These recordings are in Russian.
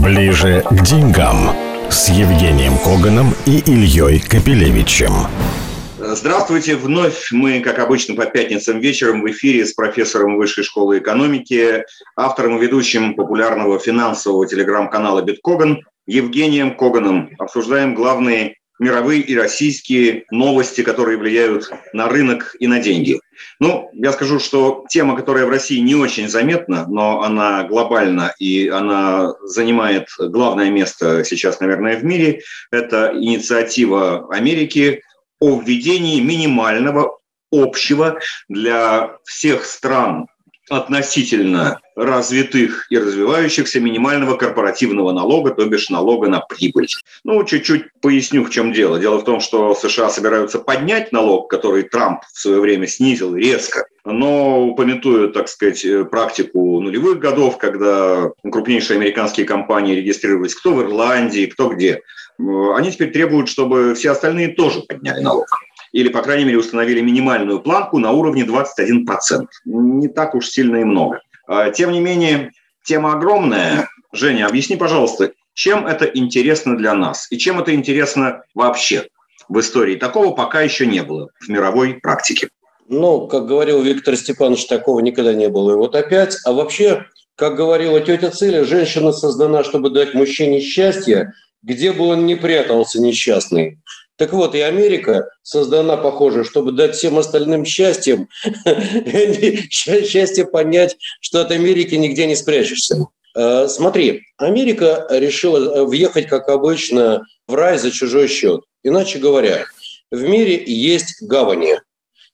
Ближе к деньгам с Евгением Коганом и Ильей Капелевичем. Здравствуйте. Вновь мы, как обычно, по пятницам вечером в эфире с профессором Высшей школы экономики, автором и ведущим популярного финансового телеграм-канала «Биткоган» Евгением Коганом. Обсуждаем главные мировые и российские новости, которые влияют на рынок и на деньги. Ну, я скажу, что тема, которая в России не очень заметна, но она глобальна и она занимает главное место сейчас, наверное, в мире, это инициатива Америки о введении минимального общего для всех стран относительно развитых и развивающихся минимального корпоративного налога, то бишь налога на прибыль. Ну, чуть-чуть поясню, в чем дело. Дело в том, что США собираются поднять налог, который Трамп в свое время снизил резко, но упомятую, так сказать, практику нулевых годов, когда крупнейшие американские компании регистрировались кто в Ирландии, кто где. Они теперь требуют, чтобы все остальные тоже подняли налог или, по крайней мере, установили минимальную планку на уровне 21%. Не так уж сильно и много. А, тем не менее, тема огромная. Женя, объясни, пожалуйста, чем это интересно для нас и чем это интересно вообще в истории? Такого пока еще не было в мировой практике. Ну, как говорил Виктор Степанович, такого никогда не было. И вот опять, а вообще, как говорила тетя Циля, женщина создана, чтобы дать мужчине счастье, где бы он ни прятался несчастный. Так вот, и Америка создана, похоже, чтобы дать всем остальным счастьем, счастье понять, что от Америки нигде не спрячешься. Э, смотри, Америка решила э, въехать, как обычно, в рай за чужой счет. Иначе говоря, в мире есть гавани.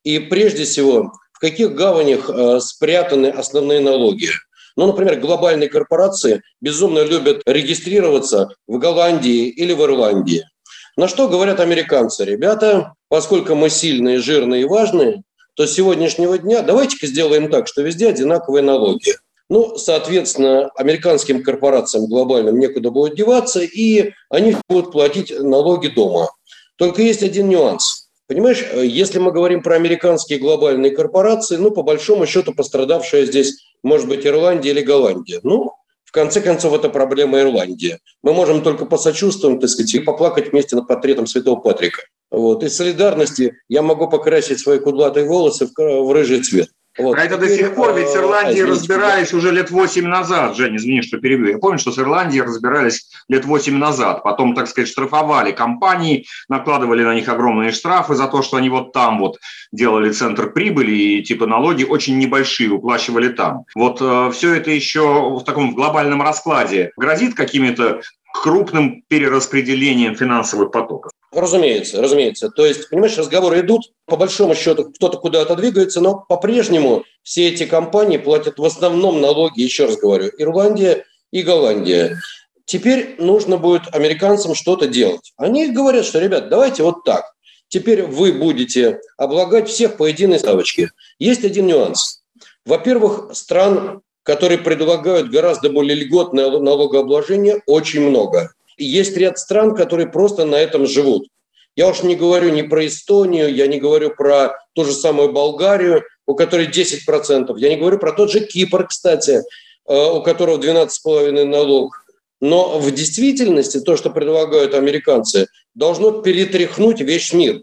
И прежде всего, в каких гаванях э, спрятаны основные налоги? Ну, например, глобальные корпорации безумно любят регистрироваться в Голландии или в Ирландии. На что говорят американцы? Ребята, поскольку мы сильные, жирные и важные, то с сегодняшнего дня давайте-ка сделаем так, что везде одинаковые налоги. Ну, соответственно, американским корпорациям глобальным некуда будет деваться, и они будут платить налоги дома. Только есть один нюанс. Понимаешь, если мы говорим про американские глобальные корпорации, ну, по большому счету, пострадавшая здесь может быть Ирландия или Голландия. Ну, в конце концов, это проблема Ирландии. Мы можем только посочувствовать, так сказать, и поплакать вместе над портретом Святого Патрика. Вот. Из солидарности я могу покрасить свои кудлатые волосы в, в рыжий цвет. Вот. А это до сих пор, ведь с Ирландией а, разбирались уже лет 8 назад, Жень, извини, что перебью. Я помню, что с Ирландией разбирались лет 8 назад. Потом, так сказать, штрафовали компании, накладывали на них огромные штрафы за то, что они вот там вот делали центр прибыли и типа налоги очень небольшие уплачивали там. Вот э, все это еще в таком глобальном раскладе грозит какими-то крупным перераспределением финансовых потоков. Разумеется, разумеется. То есть, понимаешь, разговоры идут, по большому счету кто-то куда-то двигается, но по-прежнему все эти компании платят в основном налоги, еще раз говорю, Ирландия и Голландия. Теперь нужно будет американцам что-то делать. Они говорят, что, ребят, давайте вот так. Теперь вы будете облагать всех по единой ставочке. Есть один нюанс. Во-первых, стран, которые предлагают гораздо более льготное налогообложение, очень много есть ряд стран, которые просто на этом живут. Я уж не говорю ни про Эстонию, я не говорю про ту же самую Болгарию, у которой 10%. Я не говорю про тот же Кипр, кстати, э, у которого 12,5 налог. Но в действительности то, что предлагают американцы, должно перетряхнуть весь мир.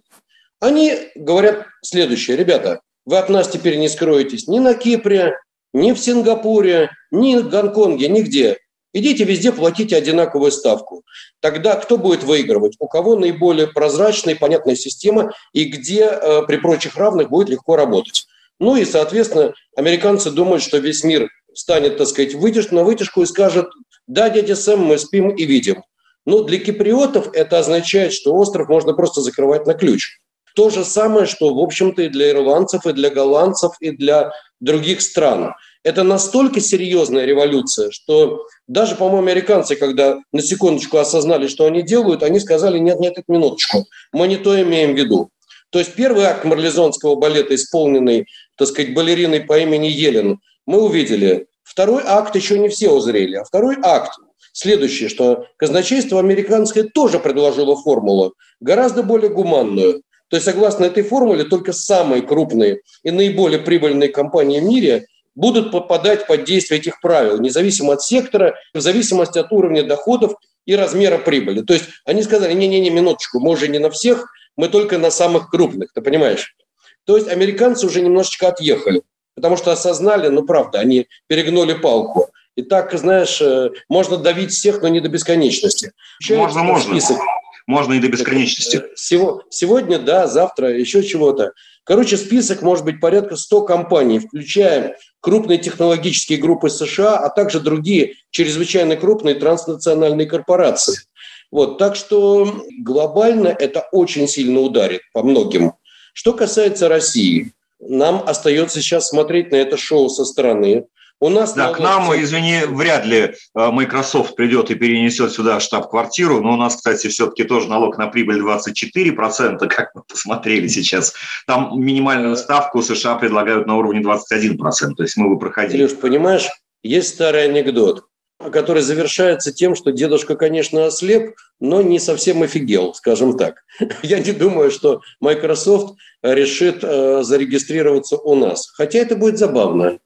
Они говорят следующее. Ребята, вы от нас теперь не скроетесь ни на Кипре, ни в Сингапуре, ни в Гонконге, нигде. Идите везде, платите одинаковую ставку. Тогда кто будет выигрывать? У кого наиболее прозрачная и понятная система, и где э, при прочих равных будет легко работать. Ну и, соответственно, американцы думают, что весь мир станет, так сказать, вытяж, на вытяжку и скажет, да, дядя Сэм, мы спим и видим. Но для киприотов это означает, что остров можно просто закрывать на ключ. То же самое, что, в общем-то, и для ирландцев, и для голландцев, и для других стран. Это настолько серьезная революция, что даже, по-моему, американцы, когда на секундочку осознали, что они делают, они сказали, нет, нет, нет, минуточку, мы не то имеем в виду. То есть первый акт марлезонского балета, исполненный, так сказать, балериной по имени Елен, мы увидели. Второй акт еще не все узрели. А второй акт следующий, что казначейство американское тоже предложило формулу, гораздо более гуманную. То есть, согласно этой формуле, только самые крупные и наиболее прибыльные компании в мире – будут попадать под действие этих правил, независимо от сектора, в зависимости от уровня доходов и размера прибыли. То есть они сказали, не-не-не, минуточку, мы уже не на всех, мы только на самых крупных, ты понимаешь? То есть американцы уже немножечко отъехали, потому что осознали, ну правда, они перегнули палку. И так, знаешь, э, можно давить всех, но не до бесконечности. Можно, можно. Список. Можно и до бесконечности. Э, сегодня, да, завтра, еще чего-то. Короче, список может быть порядка 100 компаний, включая крупные технологические группы США, а также другие чрезвычайно крупные транснациональные корпорации. Вот, так что глобально это очень сильно ударит по многим. Что касается России, нам остается сейчас смотреть на это шоу со стороны. У нас да, к нам, извини, вряд ли э, Microsoft придет и перенесет сюда штаб-квартиру, но у нас, кстати, все-таки тоже налог на прибыль 24%, как мы посмотрели сейчас. Там минимальную ставку США предлагают на уровне 21%, то есть мы бы проходили. Илюш, понимаешь, есть старый анекдот, который завершается тем, что дедушка, конечно, ослеп, но не совсем офигел, скажем так. Я не думаю, что Microsoft решит э, зарегистрироваться у нас. Хотя это будет забавно.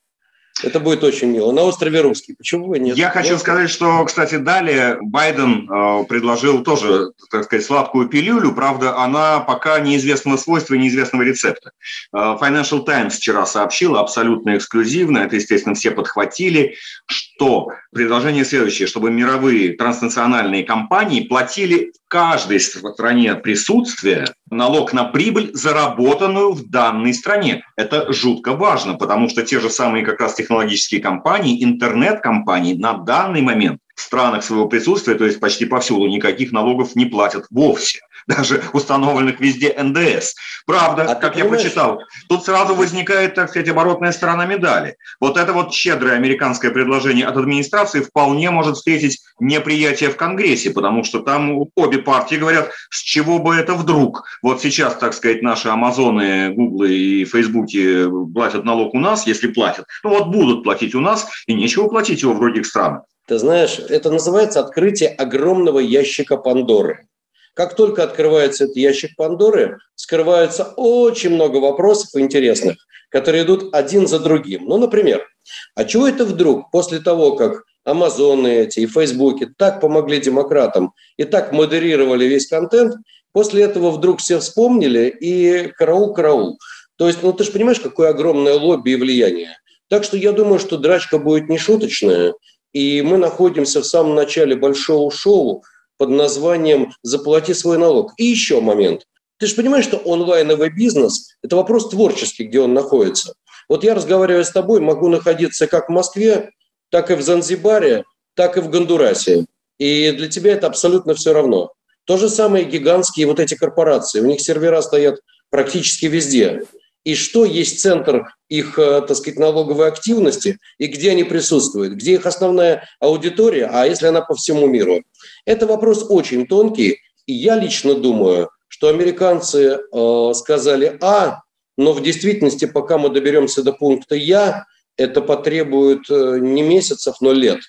Это будет очень мило. На острове Русский. Почему бы нет? Я хочу сказать, что, кстати, далее Байден э, предложил тоже, так сказать, сладкую пилюлю. Правда, она пока неизвестного свойства, неизвестного рецепта. Э, Financial Times вчера сообщила абсолютно эксклюзивно, это, естественно, все подхватили, что предложение следующее, чтобы мировые транснациональные компании платили в каждой стране присутствия налог на прибыль, заработанную в данной стране. Это жутко важно, потому что те же самые как раз технологические компании, интернет-компании на данный момент в странах своего присутствия, то есть почти повсюду, никаких налогов не платят вовсе даже установленных везде НДС. Правда, а как я почитал, тут сразу возникает, так сказать, оборотная сторона медали. Вот это вот щедрое американское предложение от администрации вполне может встретить неприятие в Конгрессе, потому что там обе партии говорят, с чего бы это вдруг. Вот сейчас, так сказать, наши Амазоны, Гуглы и Фейсбуки платят налог у нас, если платят. Ну вот будут платить у нас, и нечего платить его в других странах. Ты знаешь, это называется открытие огромного ящика Пандоры. Как только открывается этот ящик Пандоры, скрывается очень много вопросов интересных, которые идут один за другим. Ну, например, а чего это вдруг после того, как Амазоны эти и Фейсбуки так помогли демократам и так модерировали весь контент, после этого вдруг все вспомнили и караул-караул. То есть, ну ты же понимаешь, какое огромное лобби и влияние. Так что я думаю, что драчка будет нешуточная, и мы находимся в самом начале большого шоу, под названием «Заплати свой налог». И еще момент. Ты же понимаешь, что онлайновый бизнес – это вопрос творческий, где он находится. Вот я, разговаривая с тобой, могу находиться как в Москве, так и в Занзибаре, так и в Гондурасе. И для тебя это абсолютно все равно. То же самое гигантские вот эти корпорации. У них сервера стоят практически везде и что есть центр их, э, так сказать, налоговой активности, и где они присутствуют, где их основная аудитория, а если она по всему миру. Это вопрос очень тонкий, и я лично думаю, что американцы э, сказали «а», но в действительности, пока мы доберемся до пункта «я», это потребует э, не месяцев, но лет.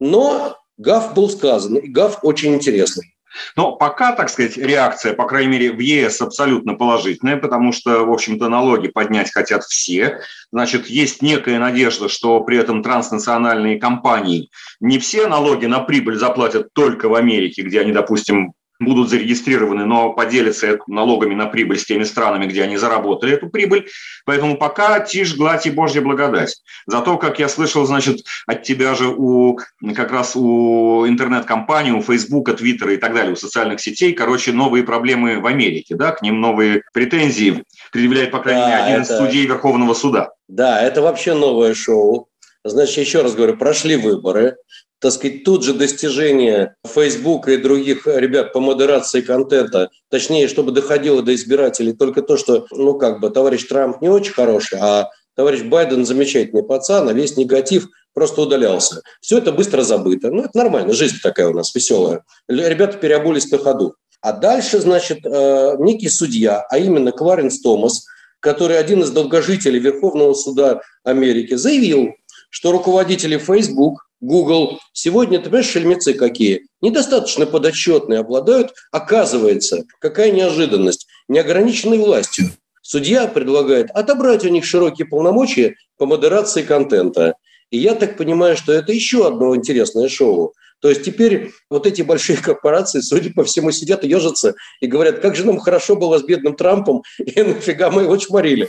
Но ГАФ был сказан, и ГАФ очень интересный. Но пока, так сказать, реакция, по крайней мере, в ЕС абсолютно положительная, потому что, в общем-то, налоги поднять хотят все. Значит, есть некая надежда, что при этом транснациональные компании не все налоги на прибыль заплатят только в Америке, где они, допустим, будут зарегистрированы, но поделятся налогами на прибыль с теми странами, где они заработали эту прибыль. Поэтому пока тишь, гладь и Божья благодать. Зато, как я слышал, значит, от тебя же у как раз у интернет-компаний, у Фейсбука, Твиттера и так далее, у социальных сетей, короче, новые проблемы в Америке, да, к ним новые претензии предъявляет, по крайней мере, один это... из судей Верховного суда. Да, это вообще новое шоу. Значит, еще раз говорю, прошли выборы, так сказать, тут же достижения Facebook и других ребят по модерации контента, точнее, чтобы доходило до избирателей только то, что, ну, как бы, товарищ Трамп не очень хороший, а товарищ Байден замечательный пацан, а весь негатив просто удалялся. Все это быстро забыто. Ну, это нормально, жизнь такая у нас веселая. Ребята переобулись на ходу. А дальше, значит, э, некий судья, а именно Кларенс Томас, который один из долгожителей Верховного суда Америки, заявил, что руководители Facebook Google. Сегодня, ты понимаешь, шельмецы какие? Недостаточно подотчетные обладают, оказывается, какая неожиданность, неограниченной властью. Судья предлагает отобрать у них широкие полномочия по модерации контента. И я так понимаю, что это еще одно интересное шоу. То есть теперь вот эти большие корпорации, судя по всему, сидят и ежатся и говорят, как же нам хорошо было с бедным Трампом, и нафига мы его чморили.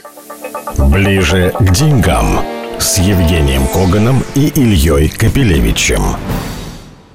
Ближе к деньгам с Евгением Коганом и Ильей Капелевичем.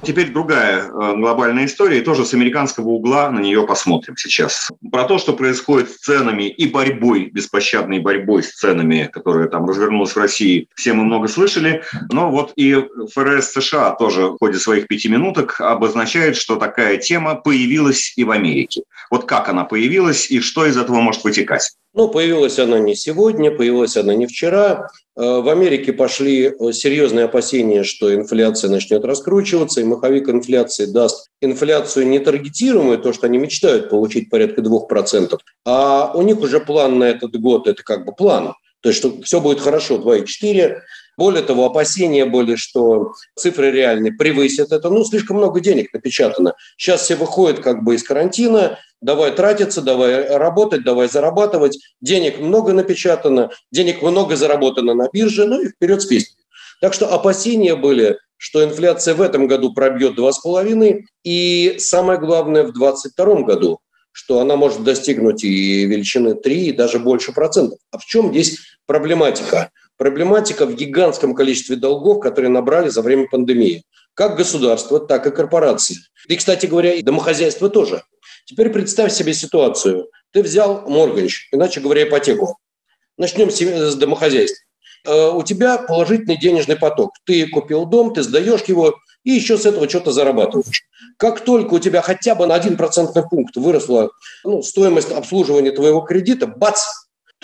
Теперь другая э, глобальная история, и тоже с американского угла на нее посмотрим сейчас. Про то, что происходит с ценами и борьбой, беспощадной борьбой с ценами, которая там развернулась в России, все мы много слышали. Но вот и ФРС США тоже в ходе своих пяти минуток обозначает, что такая тема появилась и в Америке. Вот как она появилась и что из этого может вытекать? Ну, появилась она не сегодня, появилась она не вчера. Э, в Америке пошли э, серьезные опасения, что инфляция начнет раскручиваться, и маховик инфляции даст инфляцию не таргетируемую, то, что они мечтают получить порядка 2%, а у них уже план на этот год, это как бы план. То есть, что все будет хорошо, 2,4, более того, опасения были, что цифры реальные превысят это. Ну, слишком много денег напечатано. Сейчас все выходят как бы из карантина, давай тратиться, давай работать, давай зарабатывать. Денег много напечатано, денег много заработано на бирже, ну и вперед с песней. Так что опасения были, что инфляция в этом году пробьет 2,5, и самое главное в 2022 году, что она может достигнуть и величины 3, и даже больше процентов. А в чем здесь проблематика? Проблематика в гигантском количестве долгов, которые набрали за время пандемии. Как государство, так и корпорации. И, кстати говоря, и домохозяйство тоже. Теперь представь себе ситуацию. Ты взял моргенч, иначе говоря, ипотеку. Начнем с домохозяйства. Э, у тебя положительный денежный поток. Ты купил дом, ты сдаешь его, и еще с этого что-то зарабатываешь. Как только у тебя хотя бы на один процентный пункт выросла ну, стоимость обслуживания твоего кредита, бац,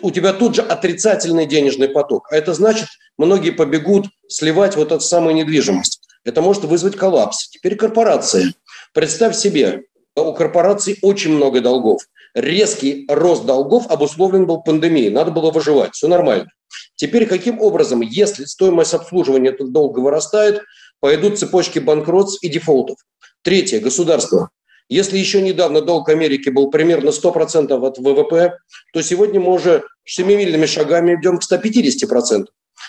у тебя тут же отрицательный денежный поток. А это значит, многие побегут сливать вот эту самую недвижимость. Это может вызвать коллапс. Теперь корпорации. Представь себе, у корпораций очень много долгов. Резкий рост долгов обусловлен был пандемией. Надо было выживать. Все нормально. Теперь каким образом, если стоимость обслуживания этого долга вырастает, пойдут цепочки банкротств и дефолтов? Третье. Государство. Если еще недавно долг Америки был примерно 100% от ВВП, то сегодня мы уже семимильными шагами идем к 150%.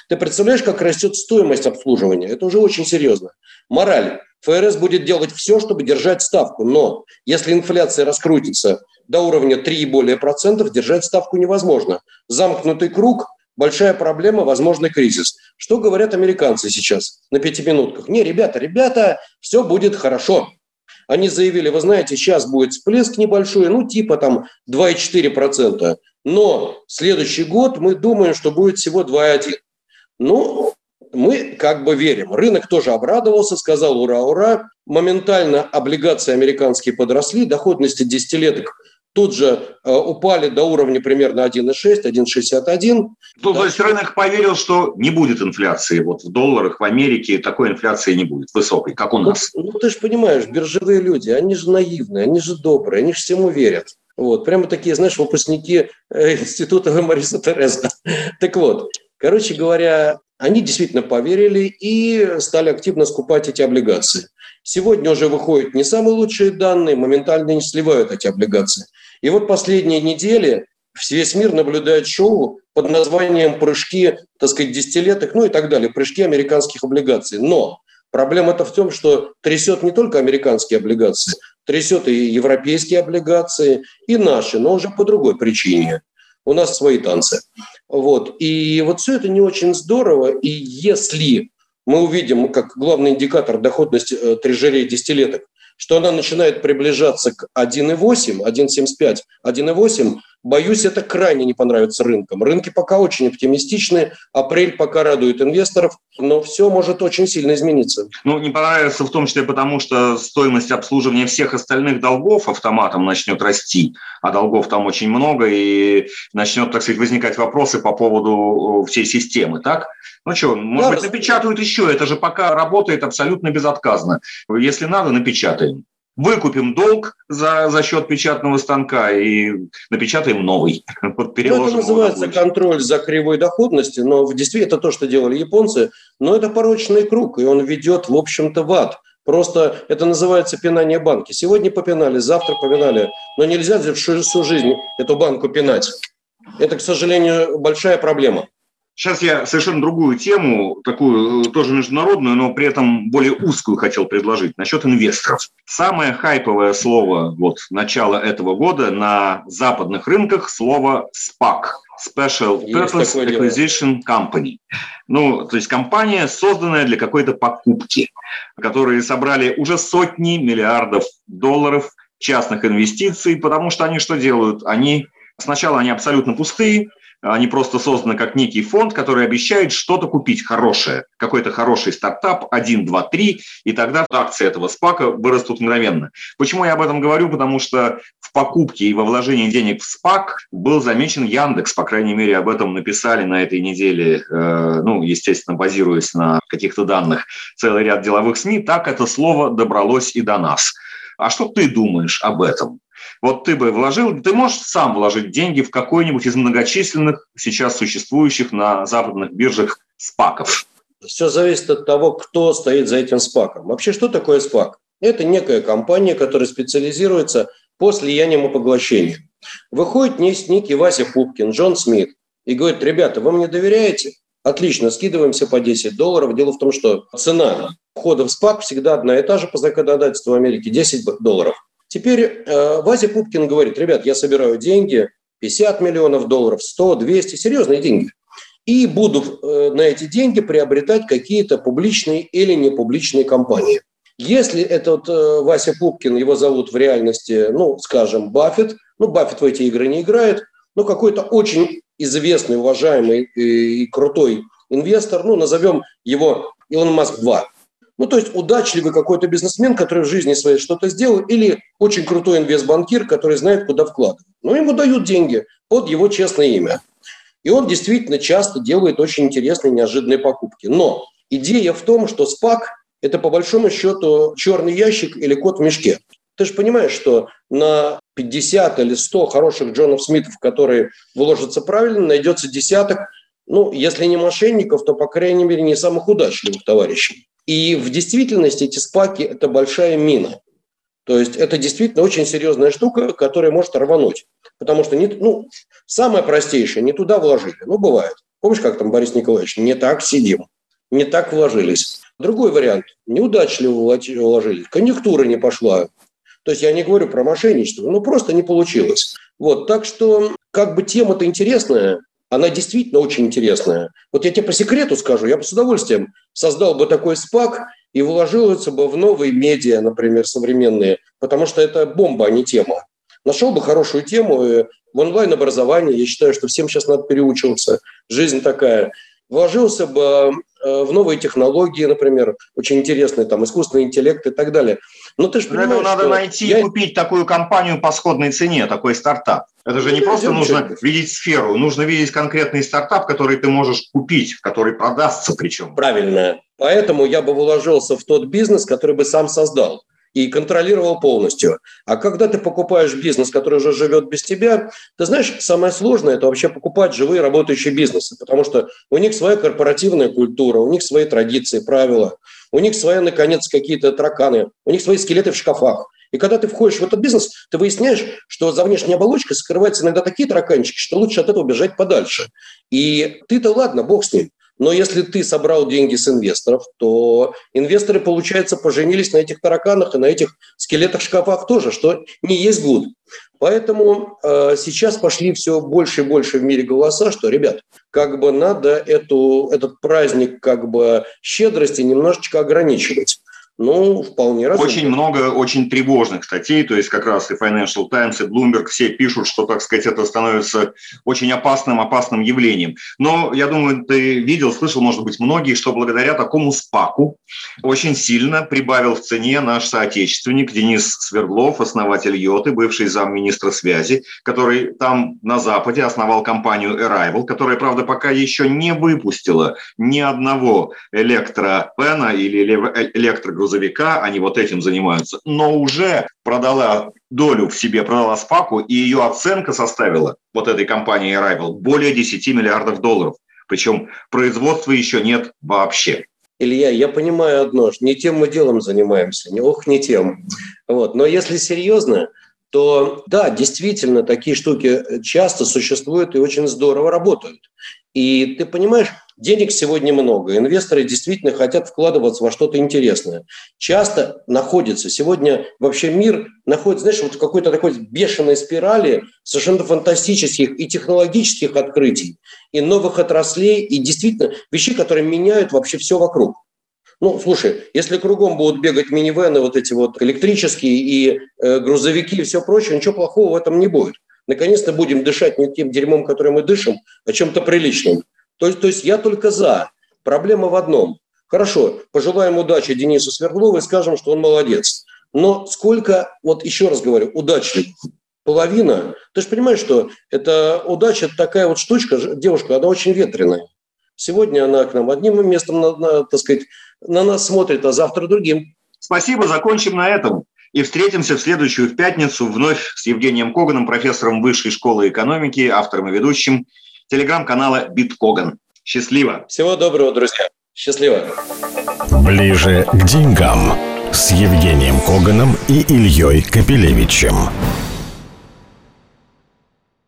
Ты представляешь, как растет стоимость обслуживания? Это уже очень серьезно. Мораль. ФРС будет делать все, чтобы держать ставку. Но если инфляция раскрутится до уровня 3 и более процентов, держать ставку невозможно. Замкнутый круг – большая проблема, возможный кризис. Что говорят американцы сейчас на пятиминутках? Не, ребята, ребята, все будет хорошо. Они заявили, вы знаете, сейчас будет всплеск небольшой, ну типа там 2,4%. Но следующий год мы думаем, что будет всего 2,1%. Ну, мы как бы верим. Рынок тоже обрадовался, сказал ура, ура. Моментально облигации американские подросли, доходности десятилеток тут же э, упали до уровня примерно 1,6, 1,61. Ну, да. То есть рынок поверил, что не будет инфляции. Вот в долларах в Америке такой инфляции не будет высокой, как у нас. Ну, ну ты же понимаешь, биржевые люди, они же наивные, они же добрые, они же всему верят. Вот, прямо такие, знаешь, выпускники э, института Мариса Тереза. Так вот, короче говоря, они действительно поверили и стали активно скупать эти облигации. Сегодня уже выходят не самые лучшие данные, моментально не сливают эти облигации. И вот последние недели весь мир наблюдает шоу под названием «Прыжки, так сказать, десятилеток», ну и так далее, «Прыжки американских облигаций». Но проблема-то в том, что трясет не только американские облигации, трясет и европейские облигации, и наши, но уже по другой причине. У нас свои танцы. Вот. И вот все это не очень здорово. И если мы увидим, как главный индикатор доходности э, трежерей десятилеток, что она начинает приближаться к 1,8, 1,75, 1,8, боюсь, это крайне не понравится рынкам. Рынки пока очень оптимистичны, апрель пока радует инвесторов, но все может очень сильно измениться. Ну, не понравится в том числе потому, что стоимость обслуживания всех остальных долгов автоматом начнет расти, а долгов там очень много, и начнет, так сказать, возникать вопросы по поводу всей системы, так? Ну что, может да, быть, напечатают еще, это же пока работает абсолютно безотказно. Если надо, напечатаем. Выкупим долг за, за счет печатного станка и напечатаем новый. Вот ну, это называется контроль за кривой доходности, но в действительности это то, что делали японцы, но это порочный круг, и он ведет, в общем-то, в ад. Просто это называется пинание банки. Сегодня попинали, завтра попинали, но нельзя всю жизнь эту банку пинать. Это, к сожалению, большая проблема. Сейчас я совершенно другую тему, такую э, тоже международную, но при этом более узкую хотел предложить, насчет инвесторов. Самое хайповое слово вот начала этого года на западных рынках – слово SPAC – Special Purpose Acquisition Company. Ну, то есть компания, созданная для какой-то покупки, которые собрали уже сотни миллиардов долларов частных инвестиций, потому что они что делают? Они Сначала они абсолютно пустые, они просто созданы как некий фонд, который обещает что-то купить хорошее, какой-то хороший стартап, 1, 2, 3, и тогда акции этого спака вырастут мгновенно. Почему я об этом говорю? Потому что в покупке и во вложении денег в спак был замечен Яндекс, по крайней мере, об этом написали на этой неделе, э, ну, естественно, базируясь на каких-то данных, целый ряд деловых СМИ, так это слово добралось и до нас. А что ты думаешь об этом? Вот ты бы вложил, ты можешь сам вложить деньги в какой-нибудь из многочисленных сейчас существующих на западных биржах спаков? Все зависит от того, кто стоит за этим спаком. Вообще, что такое спак? Это некая компания, которая специализируется по слияниям и поглощениям. Выходит некий Вася Пупкин, Джон Смит, и говорит, ребята, вы мне доверяете? Отлично, скидываемся по 10 долларов. Дело в том, что цена входа в СПАК всегда одна и та же по законодательству Америки – 10 долларов. Теперь э, Вася Пупкин говорит, ребят, я собираю деньги, 50 миллионов долларов, 100, 200, серьезные деньги. И буду э, на эти деньги приобретать какие-то публичные или непубличные компании. Если этот э, Вася Пупкин, его зовут в реальности, ну, скажем, Баффет, ну, Баффет в эти игры не играет, но какой-то очень известный, уважаемый и, и крутой инвестор, ну, назовем его Илон Маск 2. Ну, то есть удачливый какой-то бизнесмен, который в жизни своей что-то сделал, или очень крутой инвестбанкир, который знает, куда вкладывать. Но ему дают деньги под его честное имя. И он действительно часто делает очень интересные, неожиданные покупки. Но идея в том, что СПАК – это по большому счету черный ящик или кот в мешке. Ты же понимаешь, что на 50 или 100 хороших Джонов Смитов, которые вложатся правильно, найдется десяток, ну, если не мошенников, то, по крайней мере, не самых удачливых товарищей. И в действительности эти спаки – это большая мина. То есть это действительно очень серьезная штука, которая может рвануть. Потому что не, ну, самое простейшее, не туда вложили. Ну, бывает. Помнишь, как там Борис Николаевич? Не так сидим, не так вложились. Другой вариант. Неудачливо вложились. Конъюнктура не пошла. То есть я не говорю про мошенничество, ну просто не получилось. Вот, так что как бы тема-то интересная, она действительно очень интересная. Вот я тебе по секрету скажу, я бы с удовольствием создал бы такой спак и вложился бы в новые медиа, например, современные, потому что это бомба, а не тема. Нашел бы хорошую тему в онлайн-образовании. Я считаю, что всем сейчас надо переучиваться. Жизнь такая. Вложился бы э, в новые технологии, например, очень интересные, там, искусственный интеллект и так далее. Но ты же понимаешь, Для этого надо найти я... и купить такую компанию по сходной цене, такой стартап. Это же не ну, просто нужно видеть сферу, нужно видеть конкретный стартап, который ты можешь купить, который продастся причем. Правильно. Поэтому я бы вложился в тот бизнес, который бы сам создал и контролировал полностью. А когда ты покупаешь бизнес, который уже живет без тебя, ты знаешь, самое сложное – это вообще покупать живые работающие бизнесы, потому что у них своя корпоративная культура, у них свои традиции, правила, у них свои, наконец, какие-то тараканы, у них свои скелеты в шкафах. И когда ты входишь в этот бизнес, ты выясняешь, что за внешней оболочкой скрываются иногда такие тараканчики, что лучше от этого бежать подальше. И ты-то ладно, бог с ним. Но если ты собрал деньги с инвесторов, то инвесторы, получается, поженились на этих тараканах и на этих скелетах шкафах тоже, что не есть гуд. Поэтому э, сейчас пошли все больше и больше в мире голоса, что, ребят, как бы надо эту, этот праздник как бы щедрости немножечко ограничивать. Ну, вполне разумно. Очень много очень тревожных статей, то есть как раз и Financial Times, и Bloomberg все пишут, что, так сказать, это становится очень опасным, опасным явлением. Но я думаю, ты видел, слышал, может быть, многие, что благодаря такому спаку очень сильно прибавил в цене наш соотечественник Денис Свердлов, основатель Йоты, бывший замминистра связи, который там на Западе основал компанию Arrival, которая, правда, пока еще не выпустила ни одного электропена или электрогрузовика грузовика, они вот этим занимаются, но уже продала долю в себе, продала спаку, и ее оценка составила вот этой компании Arrival более 10 миллиардов долларов. Причем производства еще нет вообще. Илья, я понимаю одно, что не тем мы делом занимаемся, не ох, не тем. Вот. Но если серьезно, то да, действительно, такие штуки часто существуют и очень здорово работают. И ты понимаешь, денег сегодня много, инвесторы действительно хотят вкладываться во что-то интересное. Часто находится, сегодня вообще мир находится, знаешь, вот в какой-то такой бешеной спирали совершенно фантастических и технологических открытий, и новых отраслей, и действительно вещей, которые меняют вообще все вокруг. Ну, слушай, если кругом будут бегать минивены, вот эти вот электрические и э, грузовики и все прочее, ничего плохого в этом не будет. Наконец-то будем дышать не тем дерьмом, которым мы дышим, а чем-то приличным. То есть, то есть я только за. Проблема в одном. Хорошо, пожелаем удачи Денису Свердлову и скажем, что он молодец. Но сколько, вот еще раз говорю, удачников? Половина. Ты же понимаешь, что это удача, такая вот штучка, девушка, она очень ветреная. Сегодня она к нам одним местом, на, на, так сказать, на нас смотрит, а завтра другим. Спасибо, закончим на этом. И встретимся в следующую пятницу вновь с Евгением Коганом, профессором Высшей школы экономики, автором и ведущим телеграм-канала «Биткоган». Счастливо! Всего доброго, друзья! Счастливо! Ближе к деньгам с Евгением Коганом и Ильей Капелевичем.